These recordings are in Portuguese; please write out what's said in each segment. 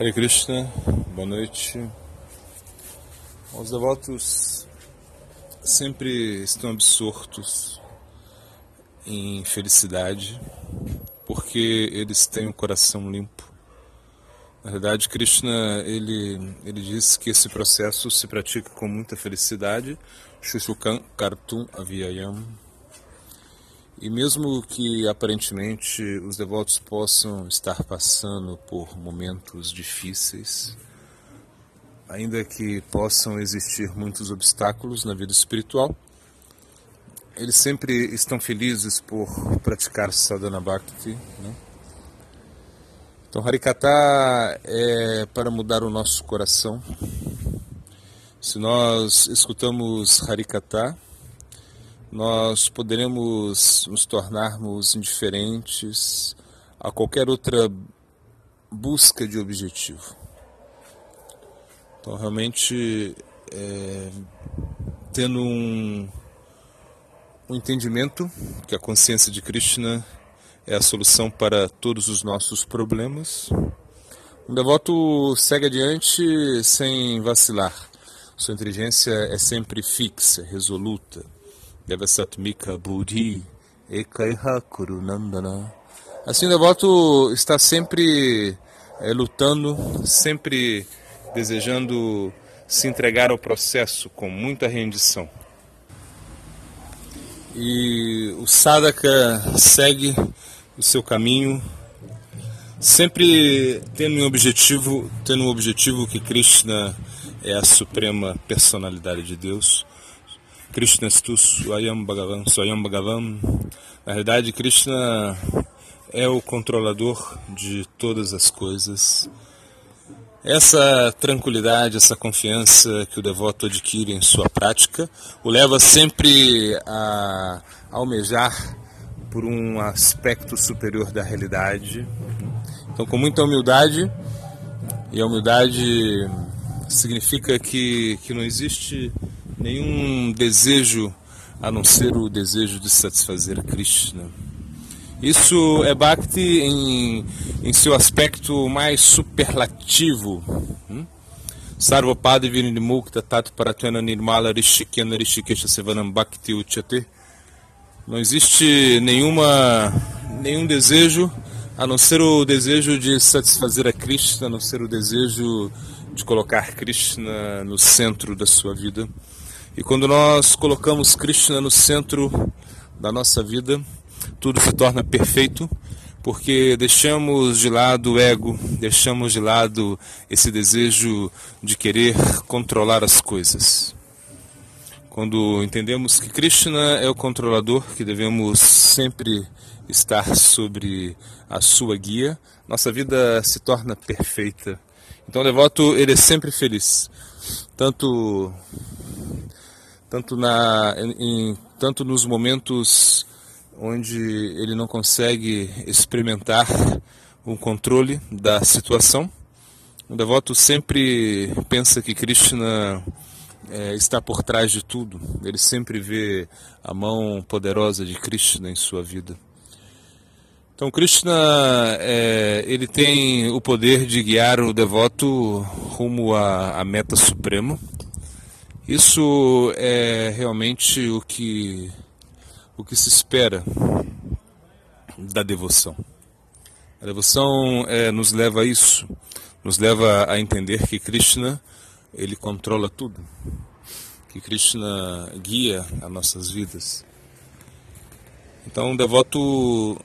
Hare Krishna, boa noite. Os devotos sempre estão absortos em felicidade porque eles têm o coração limpo. Na verdade, Krishna ele ele diz que esse processo se pratica com muita felicidade. Shushukam Kartum Avyayam e mesmo que aparentemente os devotos possam estar passando por momentos difíceis, ainda que possam existir muitos obstáculos na vida espiritual, eles sempre estão felizes por praticar sadhana bhakti. Né? Então, Harikata é para mudar o nosso coração. Se nós escutamos Harikata, nós poderemos nos tornarmos indiferentes a qualquer outra busca de objetivo. Então, realmente, é, tendo um, um entendimento que a consciência de Krishna é a solução para todos os nossos problemas, um devoto segue adiante sem vacilar. Sua inteligência é sempre fixa, resoluta Devasatmika Buddhi Ekaiha Kurunandana. Assim, o devoto está sempre é, lutando, sempre desejando se entregar ao processo com muita rendição. E o sadhaka segue o seu caminho, sempre tendo um objetivo, tendo um objetivo que Krishna é a suprema personalidade de Deus Krishna Stu Swayam Bhagavan, Swayam Bhagavan. Na realidade, Krishna é o controlador de todas as coisas. Essa tranquilidade, essa confiança que o devoto adquire em sua prática o leva sempre a almejar por um aspecto superior da realidade. Então, com muita humildade, e a humildade significa que, que não existe nenhum desejo a não ser o desejo de satisfazer Krishna. Isso é Bhakti em, em seu aspecto mais superlativo. Hum? Virinimukta Tato Paratena Nirmala Rishikena Rishikesha Sevanam Bhakti Uchate. Não existe nenhuma, nenhum desejo a não ser o desejo de satisfazer a Krishna, a não ser o desejo de colocar Krishna no centro da sua vida. E quando nós colocamos Krishna no centro da nossa vida, tudo se torna perfeito, porque deixamos de lado o ego, deixamos de lado esse desejo de querer controlar as coisas. Quando entendemos que Krishna é o controlador, que devemos sempre estar sobre a sua guia, nossa vida se torna perfeita. Então o devoto ele é sempre feliz, tanto tanto, na, em, tanto nos momentos onde ele não consegue experimentar o controle da situação. O devoto sempre pensa que Krishna é, está por trás de tudo. Ele sempre vê a mão poderosa de Krishna em sua vida. Então Krishna é, ele tem o poder de guiar o devoto rumo à, à meta suprema. Isso é realmente o que, o que se espera da devoção. A devoção é, nos leva a isso, nos leva a entender que Krishna ele controla tudo, que Krishna guia as nossas vidas. Então, um devoto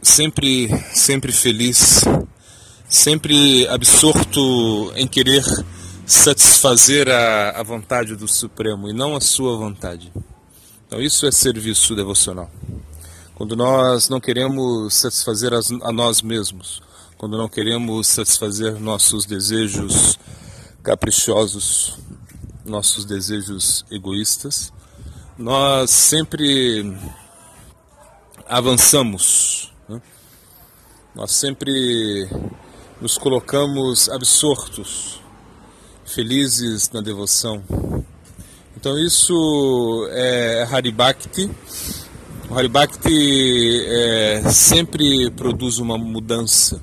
sempre, sempre feliz, sempre absorto em querer satisfazer a, a vontade do Supremo e não a sua vontade. Então, isso é serviço devocional. Quando nós não queremos satisfazer a nós mesmos, quando não queremos satisfazer nossos desejos caprichosos, nossos desejos egoístas, nós sempre avançamos, né? nós sempre nos colocamos absortos felizes na devoção. Então isso é Haribhakti. O Haribhakti é, sempre produz uma mudança.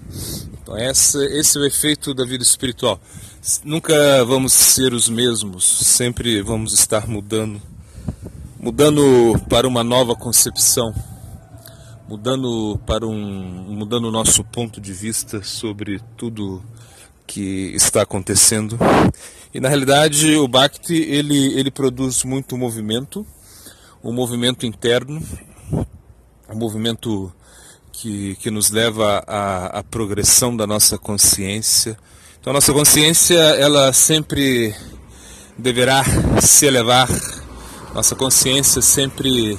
Então essa, esse é o efeito da vida espiritual. Nunca vamos ser os mesmos, sempre vamos estar mudando, mudando para uma nova concepção, mudando para um, mudando o nosso ponto de vista sobre tudo que está acontecendo. E na realidade o Bhakti ele ele produz muito movimento, um movimento interno, um movimento que, que nos leva à, à progressão da nossa consciência então a nossa consciência, ela sempre deverá se elevar, nossa consciência sempre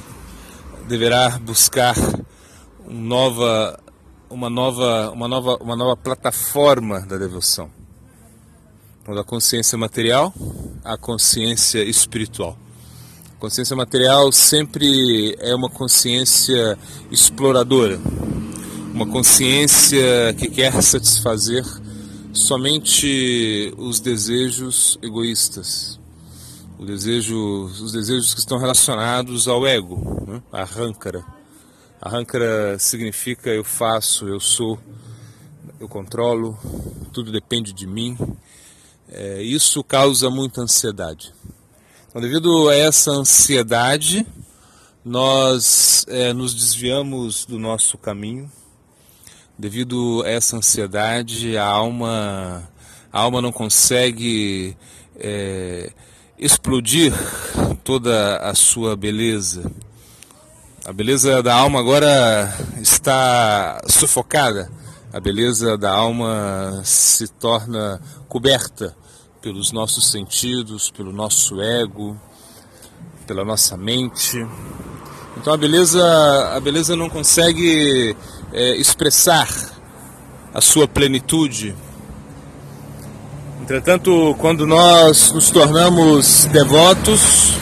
deverá buscar um nova, uma, nova, uma, nova, uma nova plataforma da devoção. Então, da consciência material à consciência espiritual. A consciência material sempre é uma consciência exploradora, uma consciência que quer satisfazer somente os desejos egoístas, o desejo, os desejos que estão relacionados ao ego, né? a arrancara. Arrancara significa eu faço, eu sou, eu controlo, tudo depende de mim. É, isso causa muita ansiedade. Então, devido a essa ansiedade, nós é, nos desviamos do nosso caminho Devido a essa ansiedade, a alma, a alma não consegue é, explodir toda a sua beleza. A beleza da alma agora está sufocada. A beleza da alma se torna coberta pelos nossos sentidos, pelo nosso ego, pela nossa mente. Então a beleza, a beleza não consegue é, expressar a sua plenitude. Entretanto, quando nós nos tornamos devotos,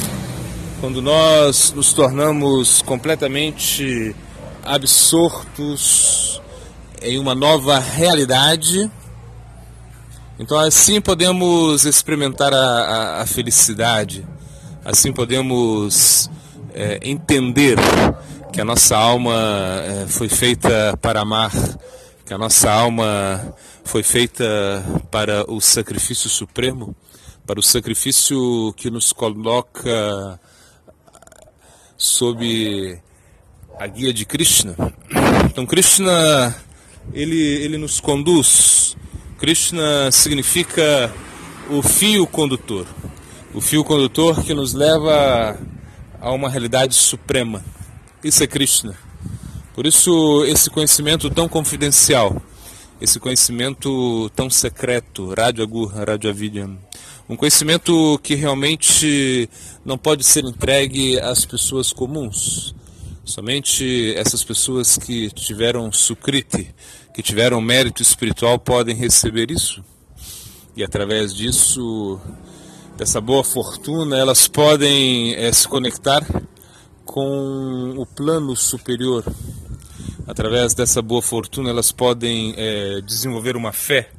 quando nós nos tornamos completamente absortos em uma nova realidade, então assim podemos experimentar a, a, a felicidade, assim podemos é, entender que a nossa alma é, foi feita para amar, que a nossa alma foi feita para o sacrifício supremo, para o sacrifício que nos coloca sob a guia de Krishna. Então Krishna ele ele nos conduz. Krishna significa o fio condutor. O fio condutor que nos leva a uma realidade suprema. Isso é Krishna. Por isso, esse conhecimento tão confidencial, esse conhecimento tão secreto, Radha Gurra, Radha Avidya, um conhecimento que realmente não pode ser entregue às pessoas comuns. Somente essas pessoas que tiveram sukriti, que tiveram mérito espiritual, podem receber isso. E através disso, dessa boa fortuna, elas podem é, se conectar com o plano superior. Através dessa boa fortuna, elas podem é, desenvolver uma fé,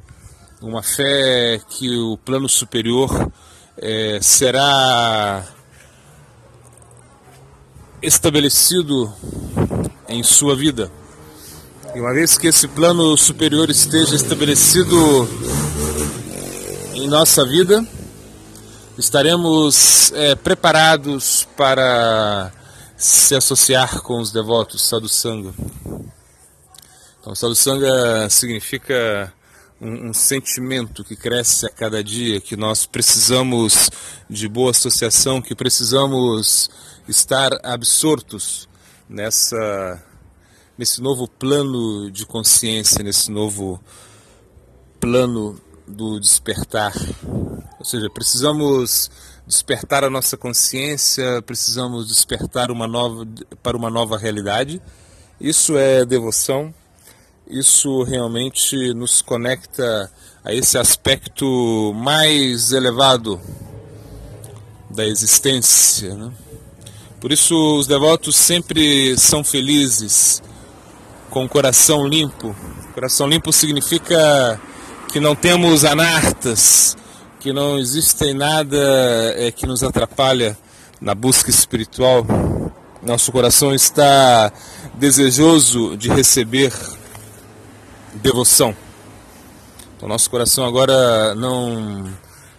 uma fé que o plano superior é, será estabelecido em sua vida. E uma vez que esse plano superior esteja estabelecido em nossa vida, estaremos é, preparados para se associar com os devotos sadhusanga. Então, sadhusanga significa um, um, sentimento que cresce a cada dia, que nós precisamos de boa associação, que precisamos estar absortos nessa nesse novo plano de consciência, nesse novo plano do despertar. Ou seja, precisamos despertar a nossa consciência, precisamos despertar uma nova, para uma nova realidade. Isso é devoção, isso realmente nos conecta a esse aspecto mais elevado da existência. Né? Por isso, os devotos sempre são felizes, com o coração limpo. Coração limpo significa que não temos anartas, que não existe nada é, que nos atrapalha na busca espiritual. Nosso coração está desejoso de receber devoção. O nosso coração agora não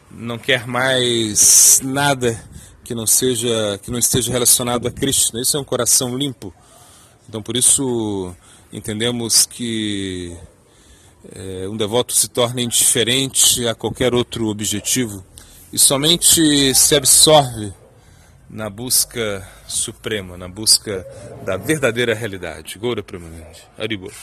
não quer mais nada que não seja que não esteja relacionado a Cristo. Isso é um coração limpo. Então por isso entendemos que é, um devoto se torna indiferente a qualquer outro objetivo e somente se absorve na busca suprema, na busca da verdadeira realidade. Goura Premanente. Aribor.